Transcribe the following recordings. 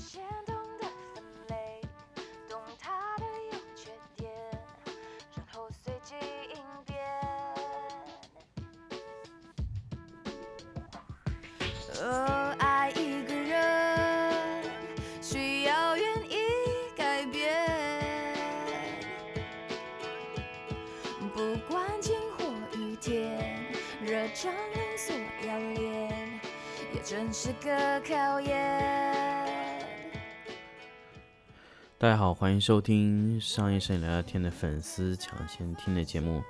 先懂得分类，懂它的优缺点，然后随机应变。哦，爱一个人需要愿意改变，不管晴或雨天，热胀冷缩要练，也真是个考验。大家好，欢迎收听商业摄影聊聊天的粉丝抢先听的节目。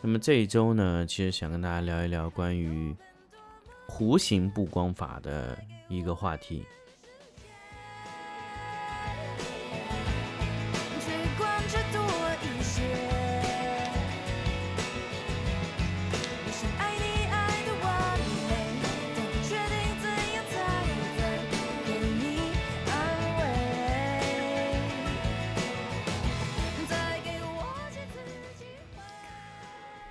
那么这一周呢，其实想跟大家聊一聊关于弧形布光法的一个话题。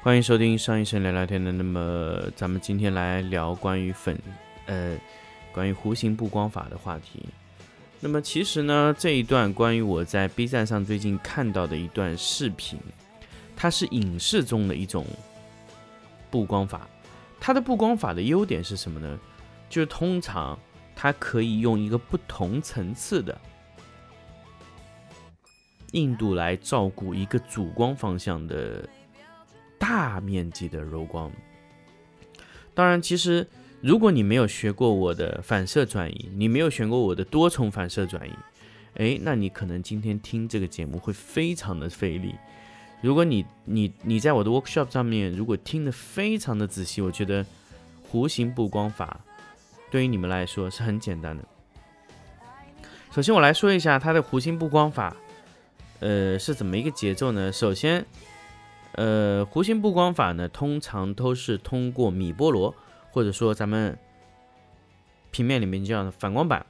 欢迎收听商业摄影聊聊天的。那么咱们今天来聊关于粉呃关于弧形布光法的话题。那么其实呢，这一段关于我在 B 站上最近看到的一段视频，它是影视中的一种布光法。它的布光法的优点是什么呢？就是通常它可以用一个不同层次的硬度来照顾一个主光方向的大面积的柔光。当然，其实如果你没有学过我的反射转移，你没有学过我的多重反射转移，诶，那你可能今天听这个节目会非常的费力。如果你你你在我的 workshop 上面，如果听得非常的仔细，我觉得弧形布光法对于你们来说是很简单的。首先，我来说一下它的弧形布光法，呃，是怎么一个节奏呢？首先，呃，弧形布光法呢，通常都是通过米波罗，或者说咱们平面里面叫反光板，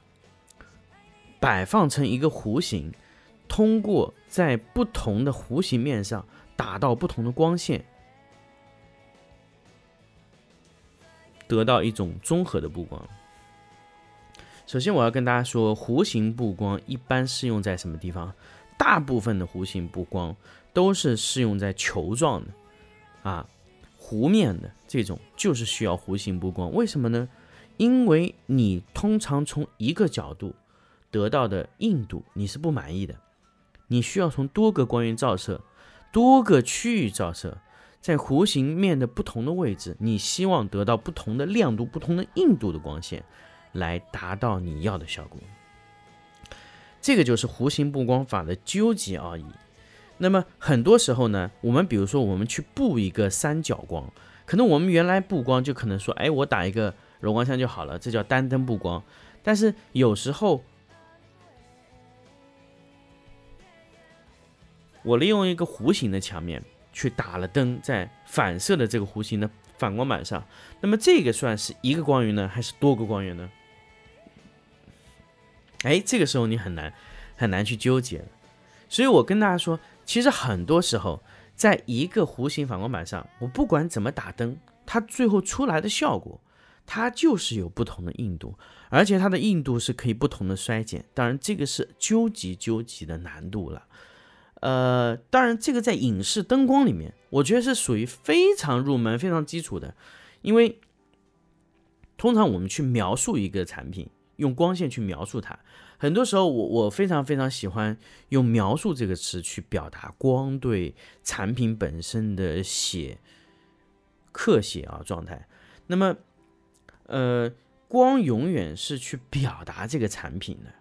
摆放成一个弧形，通过在不同的弧形面上打到不同的光线，得到一种综合的布光。首先，我要跟大家说，弧形布光一般适用在什么地方？大部分的弧形布光都是适用在球状的，啊，弧面的这种就是需要弧形布光。为什么呢？因为你通常从一个角度得到的硬度你是不满意的，你需要从多个光源照射、多个区域照射，在弧形面的不同的位置，你希望得到不同的亮度、不同的硬度的光线，来达到你要的效果。这个就是弧形布光法的究极奥义。那么很多时候呢，我们比如说我们去布一个三角光，可能我们原来布光就可能说，哎，我打一个柔光箱就好了，这叫单灯布光。但是有时候，我利用一个弧形的墙面去打了灯，在反射的这个弧形的反光板上，那么这个算是一个光源呢，还是多个光源呢？哎，这个时候你很难很难去纠结了。所以我跟大家说，其实很多时候，在一个弧形反光板上，我不管怎么打灯，它最后出来的效果，它就是有不同的硬度，而且它的硬度是可以不同的衰减。当然，这个是究极究极的难度了。呃，当然，这个在影视灯光里面，我觉得是属于非常入门、非常基础的，因为通常我们去描述一个产品，用光线去描述它，很多时候我我非常非常喜欢用“描述”这个词去表达光对产品本身的写刻写啊状态。那么，呃，光永远是去表达这个产品的。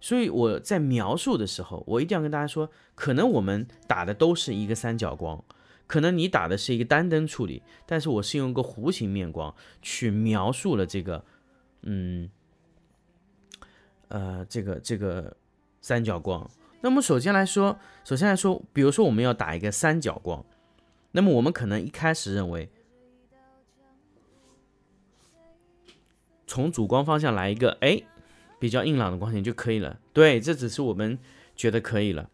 所以我在描述的时候，我一定要跟大家说，可能我们打的都是一个三角光，可能你打的是一个单灯处理，但是我是用一个弧形面光去描述了这个，嗯，呃，这个这个三角光。那么首先来说，首先来说，比如说我们要打一个三角光，那么我们可能一开始认为，从主光方向来一个，哎。比较硬朗的光线就可以了。对，这只是我们觉得可以了。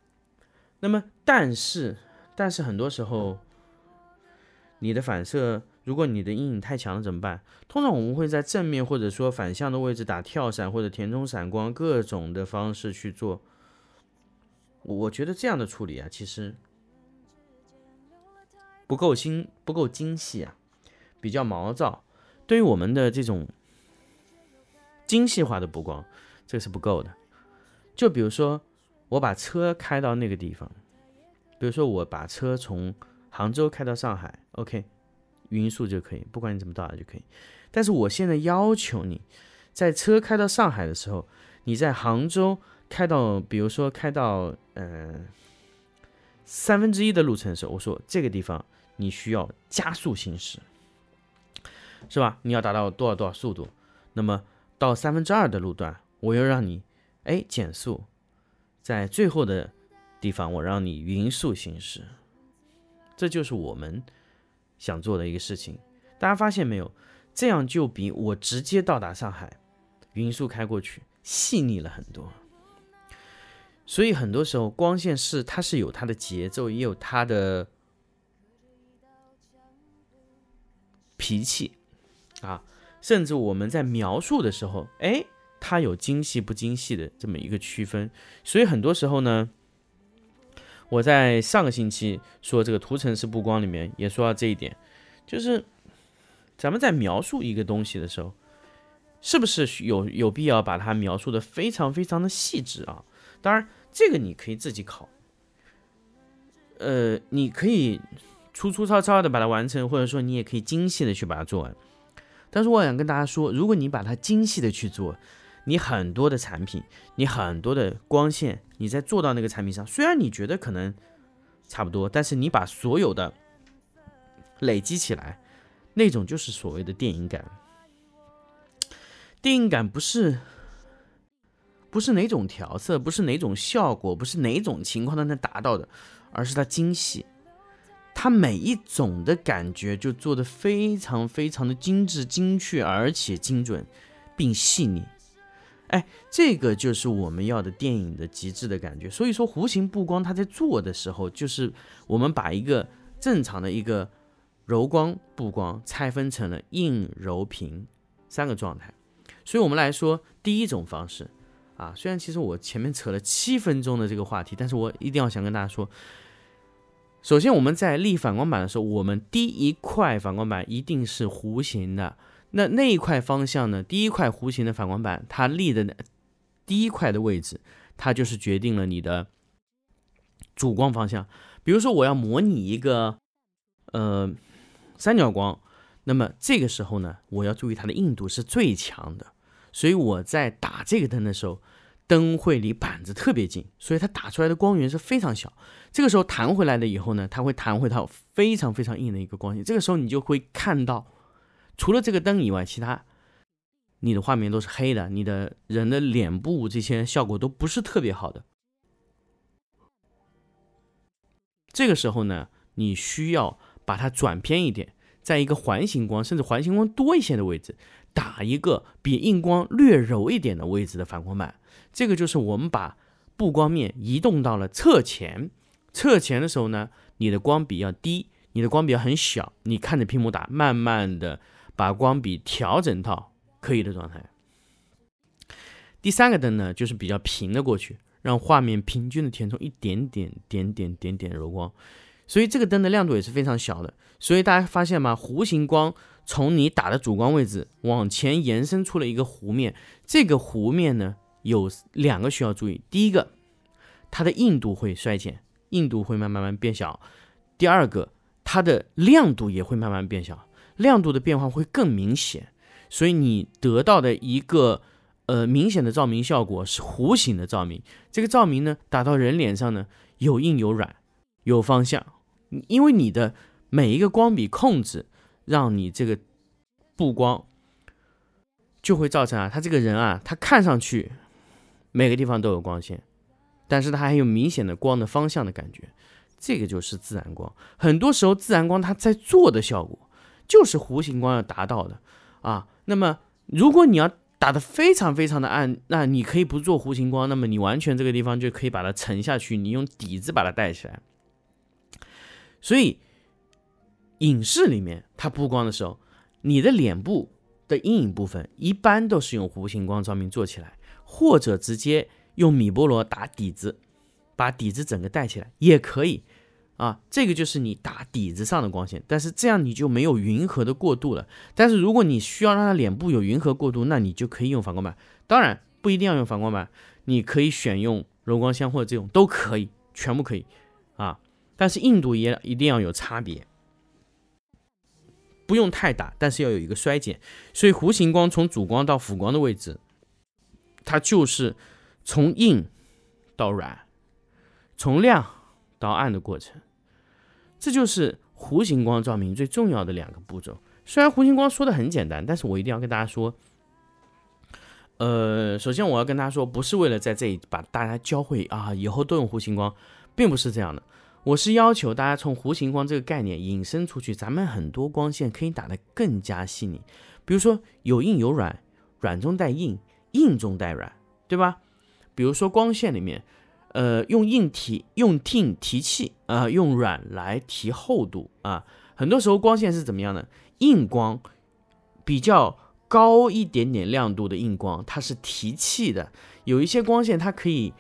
那么，但是，但是很多时候，你的反射如果你的阴影太强了怎么办？通常我们会在正面或者说反向的位置打跳闪或者填充闪光，各种的方式去做。我觉得这样的处理啊，其实不够精不够精细啊，比较毛躁。对于我们的这种精细化的补光，这个是不够的。就比如说，我把车开到那个地方，比如说我把车从杭州开到上海，OK。匀速就可以，不管你怎么到达就可以。但是我现在要求你，在车开到上海的时候，你在杭州开到，比如说开到呃三分之一的路程的时候，我说这个地方你需要加速行驶，是吧？你要达到多少多少速度？那么到三分之二的路段，我又让你哎减速，在最后的地方我让你匀速行驶，这就是我们。想做的一个事情，大家发现没有？这样就比我直接到达上海，匀速开过去细腻了很多。所以很多时候光线是它是有它的节奏，也有它的脾气啊。甚至我们在描述的时候，哎，它有精细不精细的这么一个区分。所以很多时候呢。我在上个星期说这个图层式布光里面也说到这一点，就是咱们在描述一个东西的时候，是不是有有必要把它描述的非常非常的细致啊？当然，这个你可以自己考，呃，你可以粗粗糙糙的把它完成，或者说你也可以精细的去把它做完。但是我想跟大家说，如果你把它精细的去做，你很多的产品，你很多的光线，你在做到那个产品上，虽然你觉得可能差不多，但是你把所有的累积起来，那种就是所谓的电影感。电影感不是不是哪种调色，不是哪种效果，不是哪种情况都能达到的，而是它精细，它每一种的感觉就做的非常非常的精致、精确，而且精准并细腻。哎，这个就是我们要的电影的极致的感觉。所以说，弧形布光它在做的时候，就是我们把一个正常的一个柔光布光拆分成了硬、柔、平三个状态。所以我们来说第一种方式啊，虽然其实我前面扯了七分钟的这个话题，但是我一定要想跟大家说，首先我们在立反光板的时候，我们第一块反光板一定是弧形的。那那一块方向呢？第一块弧形的反光板，它立的第一块的位置，它就是决定了你的主光方向。比如说，我要模拟一个呃三角光，那么这个时候呢，我要注意它的硬度是最强的。所以我在打这个灯的时候，灯会离板子特别近，所以它打出来的光源是非常小。这个时候弹回来了以后呢，它会弹回到非常非常硬的一个光线。这个时候你就会看到。除了这个灯以外，其他你的画面都是黑的，你的人的脸部这些效果都不是特别好的。这个时候呢，你需要把它转偏一点，在一个环形光甚至环形光多一些的位置，打一个比硬光略柔一点的位置的反光板。这个就是我们把布光面移动到了侧前，侧前的时候呢，你的光比要低，你的光比要很小，你看着屏幕打，慢慢的。把光比调整到可以的状态。第三个灯呢，就是比较平的过去，让画面平均的填充一点点、点点、点点柔光。所以这个灯的亮度也是非常小的。所以大家发现吗？弧形光从你打的主光位置往前延伸出了一个弧面。这个弧面呢，有两个需要注意：第一个，它的硬度会衰减，硬度会慢慢慢变小；第二个，它的亮度也会慢慢变小。亮度的变化会更明显，所以你得到的一个呃明显的照明效果是弧形的照明。这个照明呢，打到人脸上呢，有硬有软，有方向。因为你的每一个光比控制，让你这个布光就会造成啊，他这个人啊，他看上去每个地方都有光线，但是他还有明显的光的方向的感觉。这个就是自然光。很多时候，自然光它在做的效果。就是弧形光要达到的啊，那么如果你要打的非常非常的暗，那你可以不做弧形光，那么你完全这个地方就可以把它沉下去，你用底子把它带起来。所以影视里面它布光的时候，你的脸部的阴影部分一般都是用弧形光照明做起来，或者直接用米波罗打底子，把底子整个带起来也可以。啊，这个就是你打底子上的光线，但是这样你就没有匀和的过渡了。但是如果你需要让它脸部有匀和过渡，那你就可以用反光板。当然不一定要用反光板，你可以选用柔光箱或者这种都可以，全部可以啊。但是硬度也一定要有差别，不用太大，但是要有一个衰减。所以弧形光从主光到辅光的位置，它就是从硬到软，从亮到暗的过程。这就是弧形光照明最重要的两个步骤。虽然弧形光说的很简单，但是我一定要跟大家说，呃，首先我要跟大家说，不是为了在这里把大家教会啊，以后都用弧形光，并不是这样的。我是要求大家从弧形光这个概念引申出去，咱们很多光线可以打得更加细腻，比如说有硬有软，软中带硬，硬中带软，对吧？比如说光线里面。呃，用硬提用硬提气啊，用软来提厚度啊。很多时候光线是怎么样的？硬光比较高一点点亮度的硬光，它是提气的。有一些光线它可以，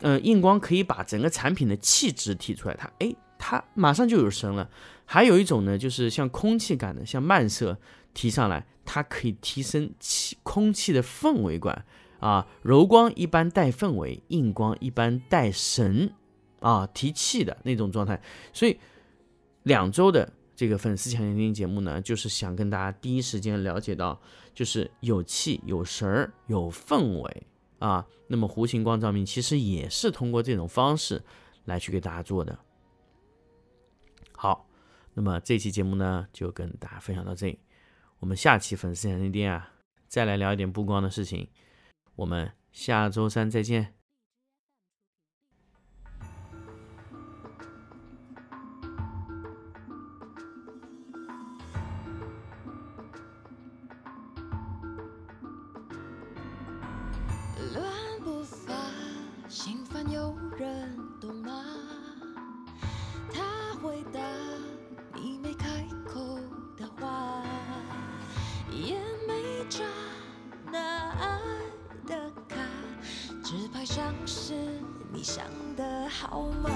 呃，硬光可以把整个产品的气质提出来，它哎，它马上就有声了。还有一种呢，就是像空气感的，像慢射提上来，它可以提升气空气的氛围感。啊，柔光一般带氛围，硬光一般带神，啊，提气的那种状态。所以两周的这个粉丝抢先听节目呢，就是想跟大家第一时间了解到，就是有气、有神儿、有氛围啊。那么弧形光照明其实也是通过这种方式来去给大家做的。好，那么这期节目呢，就跟大家分享到这里。我们下期粉丝抢先听啊，再来聊一点布光的事情。我们下周三再见。乱步伐，心烦有人懂吗？像是你想的好吗？